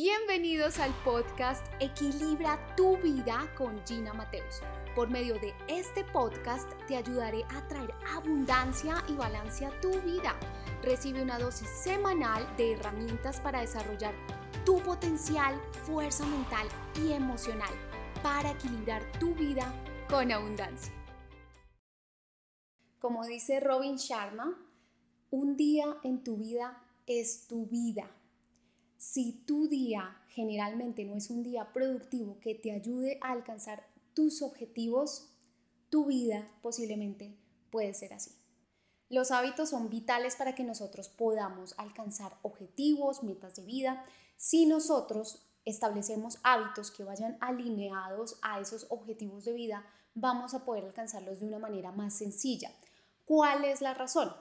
Bienvenidos al podcast Equilibra tu vida con Gina Mateus. Por medio de este podcast te ayudaré a traer abundancia y balance a tu vida. Recibe una dosis semanal de herramientas para desarrollar tu potencial, fuerza mental y emocional para equilibrar tu vida con abundancia. Como dice Robin Sharma, un día en tu vida es tu vida si tu día generalmente no es un día productivo que te ayude a alcanzar tus objetivos, tu vida posiblemente puede ser así. Los hábitos son vitales para que nosotros podamos alcanzar objetivos, metas de vida. Si nosotros establecemos hábitos que vayan alineados a esos objetivos de vida, vamos a poder alcanzarlos de una manera más sencilla. ¿Cuál es la razón?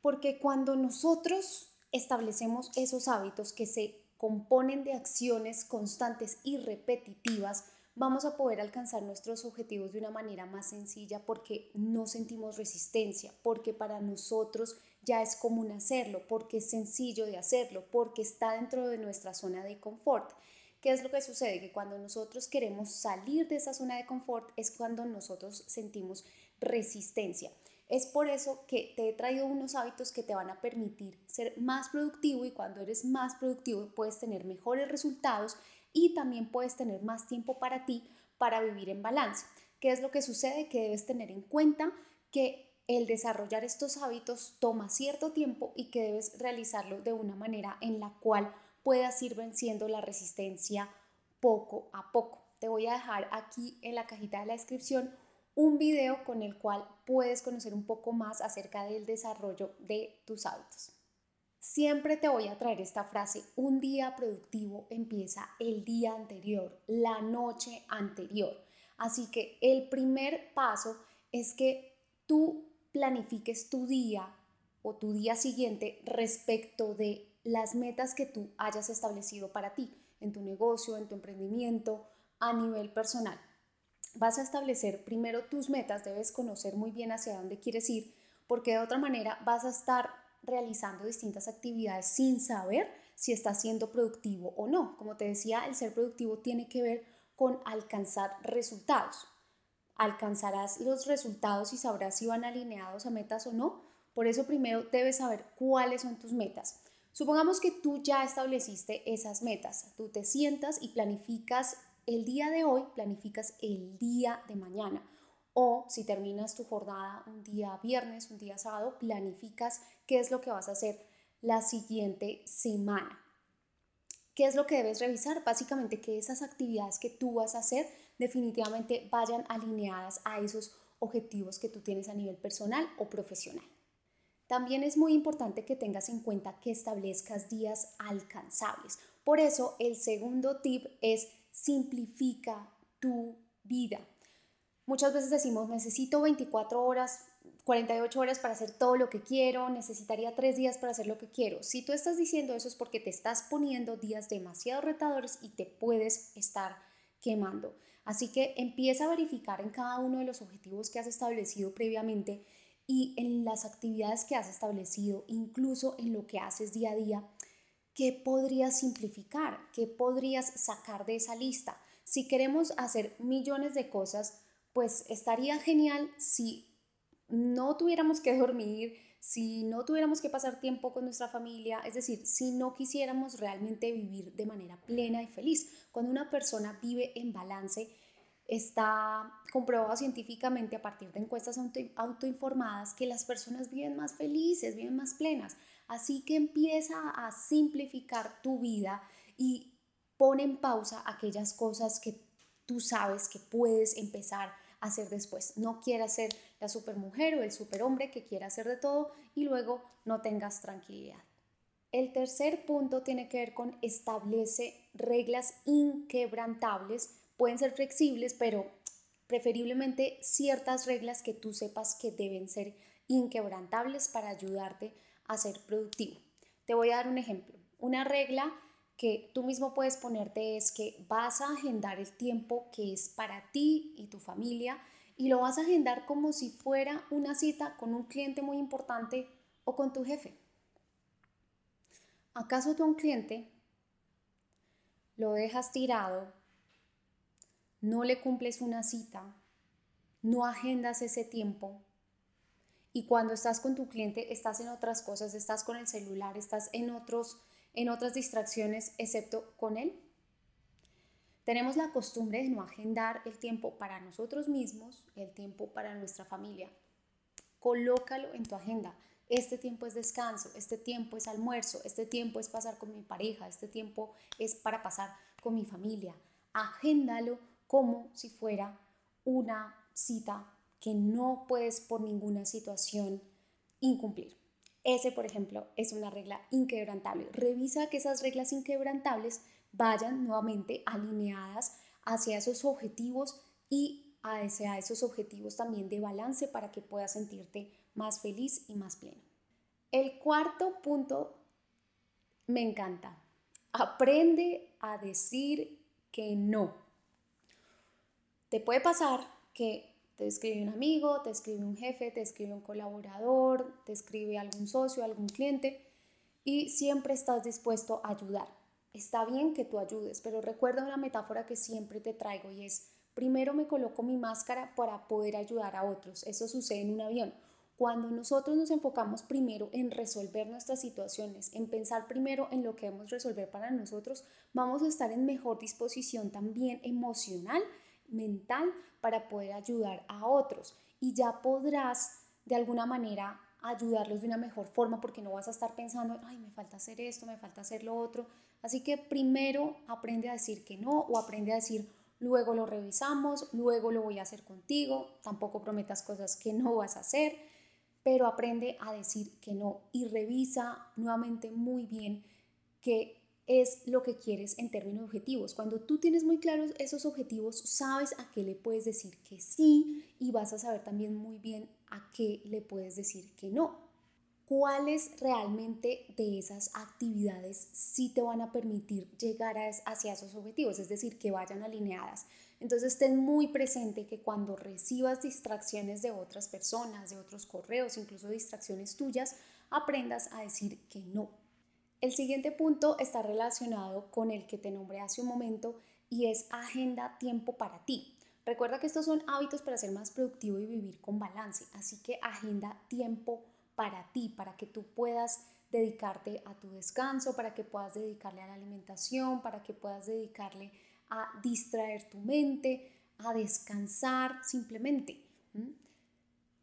Porque cuando nosotros establecemos esos hábitos que se componen de acciones constantes y repetitivas, vamos a poder alcanzar nuestros objetivos de una manera más sencilla porque no sentimos resistencia, porque para nosotros ya es común hacerlo, porque es sencillo de hacerlo, porque está dentro de nuestra zona de confort. ¿Qué es lo que sucede? Que cuando nosotros queremos salir de esa zona de confort es cuando nosotros sentimos resistencia. Es por eso que te he traído unos hábitos que te van a permitir ser más productivo y cuando eres más productivo puedes tener mejores resultados y también puedes tener más tiempo para ti para vivir en balance. ¿Qué es lo que sucede? Que debes tener en cuenta que el desarrollar estos hábitos toma cierto tiempo y que debes realizarlo de una manera en la cual puedas ir venciendo la resistencia poco a poco. Te voy a dejar aquí en la cajita de la descripción un video con el cual puedes conocer un poco más acerca del desarrollo de tus hábitos. Siempre te voy a traer esta frase, un día productivo empieza el día anterior, la noche anterior. Así que el primer paso es que tú planifiques tu día o tu día siguiente respecto de las metas que tú hayas establecido para ti, en tu negocio, en tu emprendimiento, a nivel personal vas a establecer primero tus metas, debes conocer muy bien hacia dónde quieres ir, porque de otra manera vas a estar realizando distintas actividades sin saber si estás siendo productivo o no. Como te decía, el ser productivo tiene que ver con alcanzar resultados. Alcanzarás los resultados y sabrás si van alineados a metas o no. Por eso primero debes saber cuáles son tus metas. Supongamos que tú ya estableciste esas metas. Tú te sientas y planificas el día de hoy planificas el día de mañana. O si terminas tu jornada un día viernes, un día sábado, planificas qué es lo que vas a hacer la siguiente semana. ¿Qué es lo que debes revisar? Básicamente que esas actividades que tú vas a hacer definitivamente vayan alineadas a esos objetivos que tú tienes a nivel personal o profesional. También es muy importante que tengas en cuenta que establezcas días alcanzables. Por eso el segundo tip es simplifica tu vida. Muchas veces decimos, necesito 24 horas, 48 horas para hacer todo lo que quiero, necesitaría 3 días para hacer lo que quiero. Si tú estás diciendo eso es porque te estás poniendo días demasiado retadores y te puedes estar quemando. Así que empieza a verificar en cada uno de los objetivos que has establecido previamente y en las actividades que has establecido, incluso en lo que haces día a día, ¿qué podrías simplificar? ¿Qué podrías sacar de esa lista? Si queremos hacer millones de cosas, pues estaría genial si no tuviéramos que dormir, si no tuviéramos que pasar tiempo con nuestra familia, es decir, si no quisiéramos realmente vivir de manera plena y feliz. Cuando una persona vive en balance, está comprobado científicamente a partir de encuestas autoinformadas que las personas viven más felices, viven más plenas. Así que empieza a simplificar tu vida y pon en pausa aquellas cosas que tú sabes que puedes empezar a hacer después. No quieras ser la supermujer o el superhombre que quiera hacer de todo y luego no tengas tranquilidad. El tercer punto tiene que ver con establece reglas inquebrantables. Pueden ser flexibles, pero preferiblemente ciertas reglas que tú sepas que deben ser inquebrantables para ayudarte a ser productivo. Te voy a dar un ejemplo. Una regla que tú mismo puedes ponerte es que vas a agendar el tiempo que es para ti y tu familia y lo vas a agendar como si fuera una cita con un cliente muy importante o con tu jefe. ¿Acaso tú a un cliente lo dejas tirado, no le cumples una cita, no agendas ese tiempo y cuando estás con tu cliente estás en otras cosas, estás con el celular, estás en otros en otras distracciones excepto con él. Tenemos la costumbre de no agendar el tiempo para nosotros mismos, el tiempo para nuestra familia. Colócalo en tu agenda. Este tiempo es descanso, este tiempo es almuerzo, este tiempo es pasar con mi pareja, este tiempo es para pasar con mi familia. Agéndalo como si fuera una cita que no puedes por ninguna situación incumplir. Ese, por ejemplo, es una regla inquebrantable. Revisa que esas reglas inquebrantables vayan nuevamente alineadas hacia esos objetivos y hacia esos objetivos también de balance para que puedas sentirte más feliz y más pleno. El cuarto punto me encanta. Aprende a decir que no. Te puede pasar que te escribe un amigo, te escribe un jefe, te escribe un colaborador, te escribe algún socio, algún cliente y siempre estás dispuesto a ayudar. Está bien que tú ayudes, pero recuerda una metáfora que siempre te traigo y es, primero me coloco mi máscara para poder ayudar a otros. Eso sucede en un avión. Cuando nosotros nos enfocamos primero en resolver nuestras situaciones, en pensar primero en lo que debemos resolver para nosotros, vamos a estar en mejor disposición también emocional mental para poder ayudar a otros y ya podrás de alguna manera ayudarlos de una mejor forma porque no vas a estar pensando, ay, me falta hacer esto, me falta hacer lo otro. Así que primero aprende a decir que no o aprende a decir, luego lo revisamos, luego lo voy a hacer contigo, tampoco prometas cosas que no vas a hacer, pero aprende a decir que no y revisa nuevamente muy bien que es lo que quieres en términos objetivos. Cuando tú tienes muy claros esos objetivos, sabes a qué le puedes decir que sí y vas a saber también muy bien a qué le puedes decir que no. ¿Cuáles realmente de esas actividades sí te van a permitir llegar hacia esos objetivos? Es decir, que vayan alineadas. Entonces, ten muy presente que cuando recibas distracciones de otras personas, de otros correos, incluso distracciones tuyas, aprendas a decir que no el siguiente punto está relacionado con el que te nombré hace un momento y es agenda tiempo para ti. Recuerda que estos son hábitos para ser más productivo y vivir con balance, así que agenda tiempo para ti, para que tú puedas dedicarte a tu descanso, para que puedas dedicarle a la alimentación, para que puedas dedicarle a distraer tu mente, a descansar simplemente.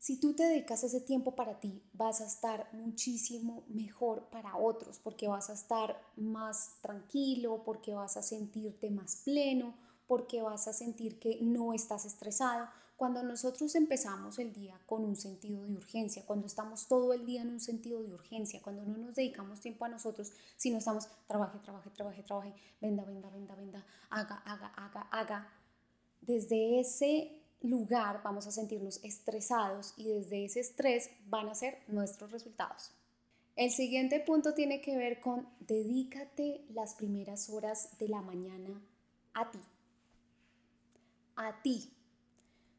Si tú te dedicas ese tiempo para ti, vas a estar muchísimo mejor para otros, porque vas a estar más tranquilo, porque vas a sentirte más pleno, porque vas a sentir que no estás estresado. Cuando nosotros empezamos el día con un sentido de urgencia, cuando estamos todo el día en un sentido de urgencia, cuando no nos dedicamos tiempo a nosotros, sino estamos trabaje, trabaje, trabaje, trabaje, venda, venda, venda, venda, haga, haga, haga, haga. Desde ese lugar vamos a sentirnos estresados y desde ese estrés van a ser nuestros resultados. El siguiente punto tiene que ver con dedícate las primeras horas de la mañana a ti. A ti.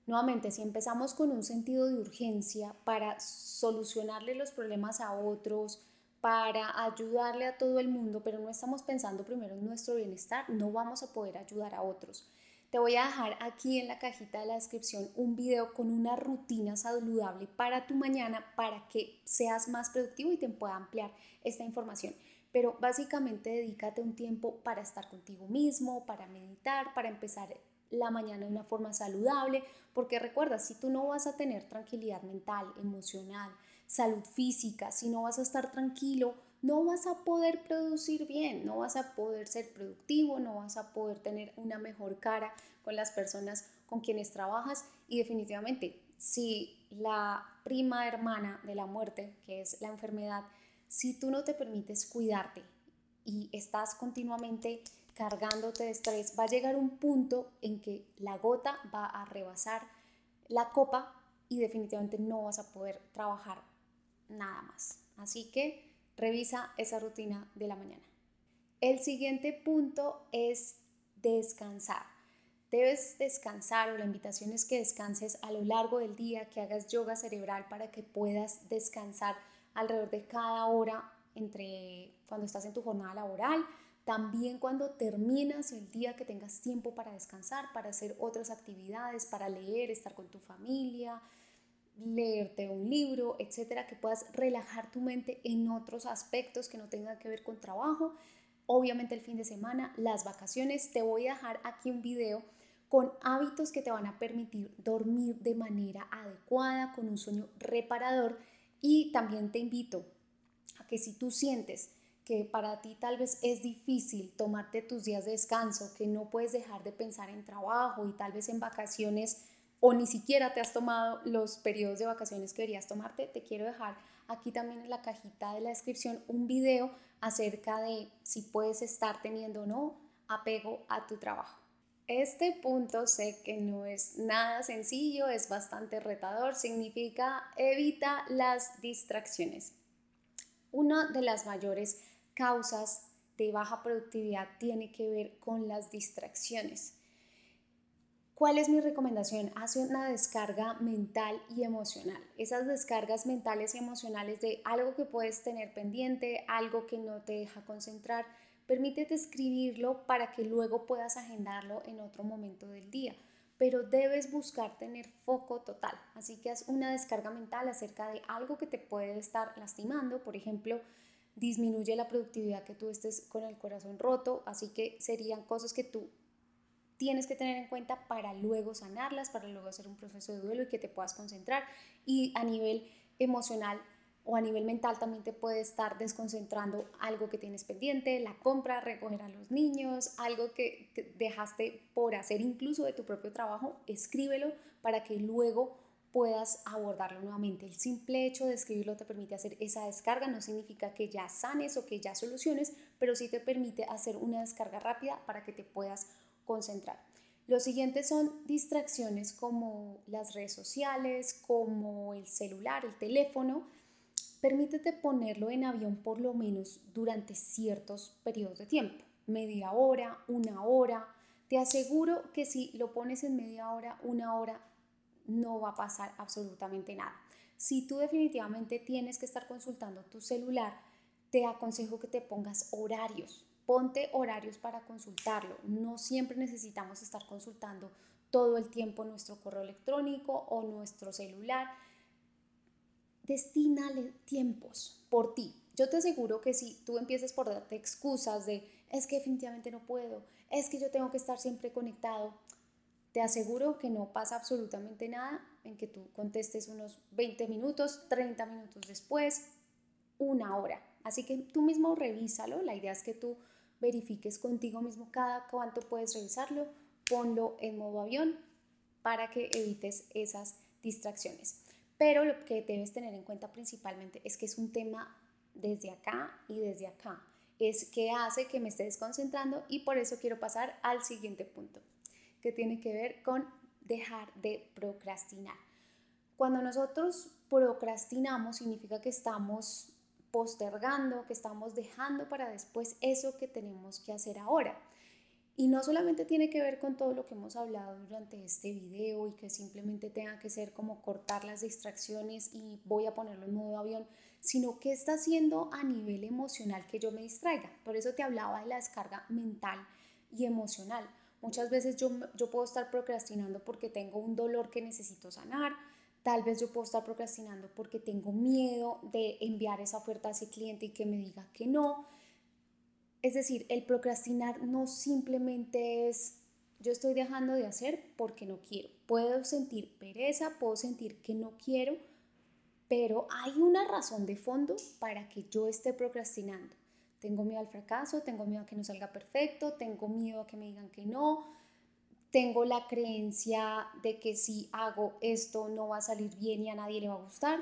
Nuevamente, si empezamos con un sentido de urgencia para solucionarle los problemas a otros, para ayudarle a todo el mundo, pero no estamos pensando primero en nuestro bienestar, no vamos a poder ayudar a otros. Te voy a dejar aquí en la cajita de la descripción un video con una rutina saludable para tu mañana para que seas más productivo y te pueda ampliar esta información. Pero básicamente dedícate un tiempo para estar contigo mismo, para meditar, para empezar la mañana de una forma saludable, porque recuerda, si tú no vas a tener tranquilidad mental, emocional, salud física, si no vas a estar tranquilo, no vas a poder producir bien, no vas a poder ser productivo, no vas a poder tener una mejor cara con las personas con quienes trabajas y definitivamente si la prima hermana de la muerte, que es la enfermedad, si tú no te permites cuidarte y estás continuamente cargándote de estrés, va a llegar un punto en que la gota va a rebasar la copa y definitivamente no vas a poder trabajar nada más. Así que Revisa esa rutina de la mañana. El siguiente punto es descansar. Debes descansar o la invitación es que descanses a lo largo del día, que hagas yoga cerebral para que puedas descansar alrededor de cada hora entre cuando estás en tu jornada laboral, también cuando terminas el día que tengas tiempo para descansar, para hacer otras actividades, para leer, estar con tu familia, leerte un libro, etcétera, que puedas relajar tu mente en otros aspectos que no tengan que ver con trabajo. Obviamente el fin de semana, las vacaciones, te voy a dejar aquí un video con hábitos que te van a permitir dormir de manera adecuada, con un sueño reparador y también te invito a que si tú sientes que para ti tal vez es difícil tomarte tus días de descanso, que no puedes dejar de pensar en trabajo y tal vez en vacaciones o ni siquiera te has tomado los periodos de vacaciones que deberías tomarte, te quiero dejar aquí también en la cajita de la descripción un video acerca de si puedes estar teniendo o no apego a tu trabajo. Este punto sé que no es nada sencillo, es bastante retador, significa evita las distracciones. Una de las mayores causas de baja productividad tiene que ver con las distracciones. ¿Cuál es mi recomendación? Hace una descarga mental y emocional. Esas descargas mentales y emocionales de algo que puedes tener pendiente, algo que no te deja concentrar, permítete escribirlo para que luego puedas agendarlo en otro momento del día. Pero debes buscar tener foco total. Así que haz una descarga mental acerca de algo que te puede estar lastimando. Por ejemplo, disminuye la productividad que tú estés con el corazón roto. Así que serían cosas que tú tienes que tener en cuenta para luego sanarlas, para luego hacer un proceso de duelo y que te puedas concentrar. Y a nivel emocional o a nivel mental también te puede estar desconcentrando algo que tienes pendiente, la compra, recoger a los niños, algo que dejaste por hacer incluso de tu propio trabajo, escríbelo para que luego puedas abordarlo nuevamente. El simple hecho de escribirlo te permite hacer esa descarga, no significa que ya sanes o que ya soluciones, pero sí te permite hacer una descarga rápida para que te puedas concentrar. Los siguientes son distracciones como las redes sociales, como el celular, el teléfono. Permítete ponerlo en avión por lo menos durante ciertos periodos de tiempo, media hora, una hora. Te aseguro que si lo pones en media hora, una hora, no va a pasar absolutamente nada. Si tú definitivamente tienes que estar consultando tu celular, te aconsejo que te pongas horarios. Ponte horarios para consultarlo. No siempre necesitamos estar consultando todo el tiempo nuestro correo electrónico o nuestro celular. Destínale tiempos por ti. Yo te aseguro que si tú empiezas por darte excusas de es que definitivamente no puedo, es que yo tengo que estar siempre conectado, te aseguro que no pasa absolutamente nada en que tú contestes unos 20 minutos, 30 minutos después, una hora. Así que tú mismo revísalo. La idea es que tú verifiques contigo mismo cada cuánto puedes revisarlo, ponlo en modo avión para que evites esas distracciones. Pero lo que debes tener en cuenta principalmente es que es un tema desde acá y desde acá. Es que hace que me esté desconcentrando y por eso quiero pasar al siguiente punto, que tiene que ver con dejar de procrastinar. Cuando nosotros procrastinamos significa que estamos postergando, que estamos dejando para después eso que tenemos que hacer ahora. Y no solamente tiene que ver con todo lo que hemos hablado durante este video y que simplemente tenga que ser como cortar las distracciones y voy a ponerlo en modo avión, sino que está haciendo a nivel emocional que yo me distraiga. Por eso te hablaba de la descarga mental y emocional. Muchas veces yo, yo puedo estar procrastinando porque tengo un dolor que necesito sanar, Tal vez yo puedo estar procrastinando porque tengo miedo de enviar esa oferta a ese cliente y que me diga que no. Es decir, el procrastinar no simplemente es yo estoy dejando de hacer porque no quiero. Puedo sentir pereza, puedo sentir que no quiero, pero hay una razón de fondo para que yo esté procrastinando. Tengo miedo al fracaso, tengo miedo a que no salga perfecto, tengo miedo a que me digan que no, tengo la creencia de que si hago esto no va a salir bien y a nadie le va a gustar.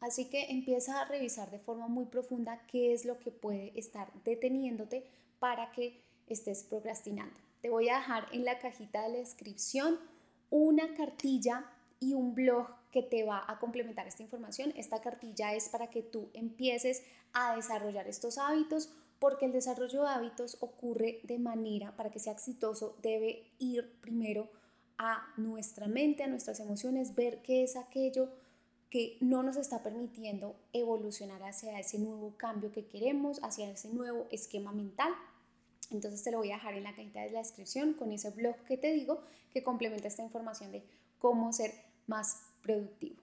Así que empieza a revisar de forma muy profunda qué es lo que puede estar deteniéndote para que estés procrastinando. Te voy a dejar en la cajita de la descripción una cartilla y un blog que te va a complementar esta información. Esta cartilla es para que tú empieces a desarrollar estos hábitos porque el desarrollo de hábitos ocurre de manera, para que sea exitoso, debe ir primero a nuestra mente, a nuestras emociones, ver qué es aquello que no nos está permitiendo evolucionar hacia ese nuevo cambio que queremos, hacia ese nuevo esquema mental. Entonces te lo voy a dejar en la cajita de la descripción con ese blog que te digo que complementa esta información de cómo ser más productivo.